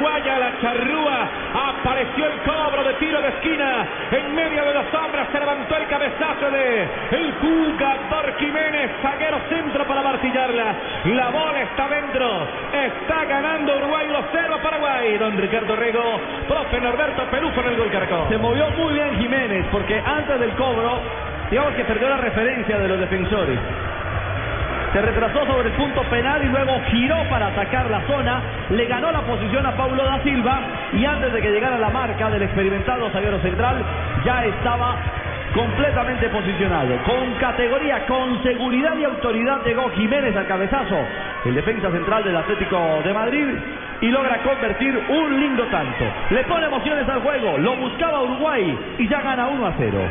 uruguaya, la charrúa. Apareció el cobro de tiro de esquina. En medio de las sombras se levantó el cabezazo de el jugador Jiménez. Zaguero centro para martillarla. La bola está dentro. Está ganando Uruguay 1-0 a Paraguay. Don Ricardo Rego, profe Norberto Pelufo en el gol Caracol. Se movió muy bien Jiménez porque antes del cobro, digamos que perdió la referencia de los defensores. Se retrasó sobre el punto penal y luego giró para atacar la zona. Le ganó la posición a Paulo da Silva y antes de que llegara la marca del experimentado zaguero central, ya estaba completamente posicionado. Con categoría, con seguridad y autoridad llegó Jiménez al cabezazo, el defensa central del Atlético de Madrid y logra convertir un lindo tanto. Le pone emociones al juego, lo buscaba Uruguay y ya gana 1 a 0.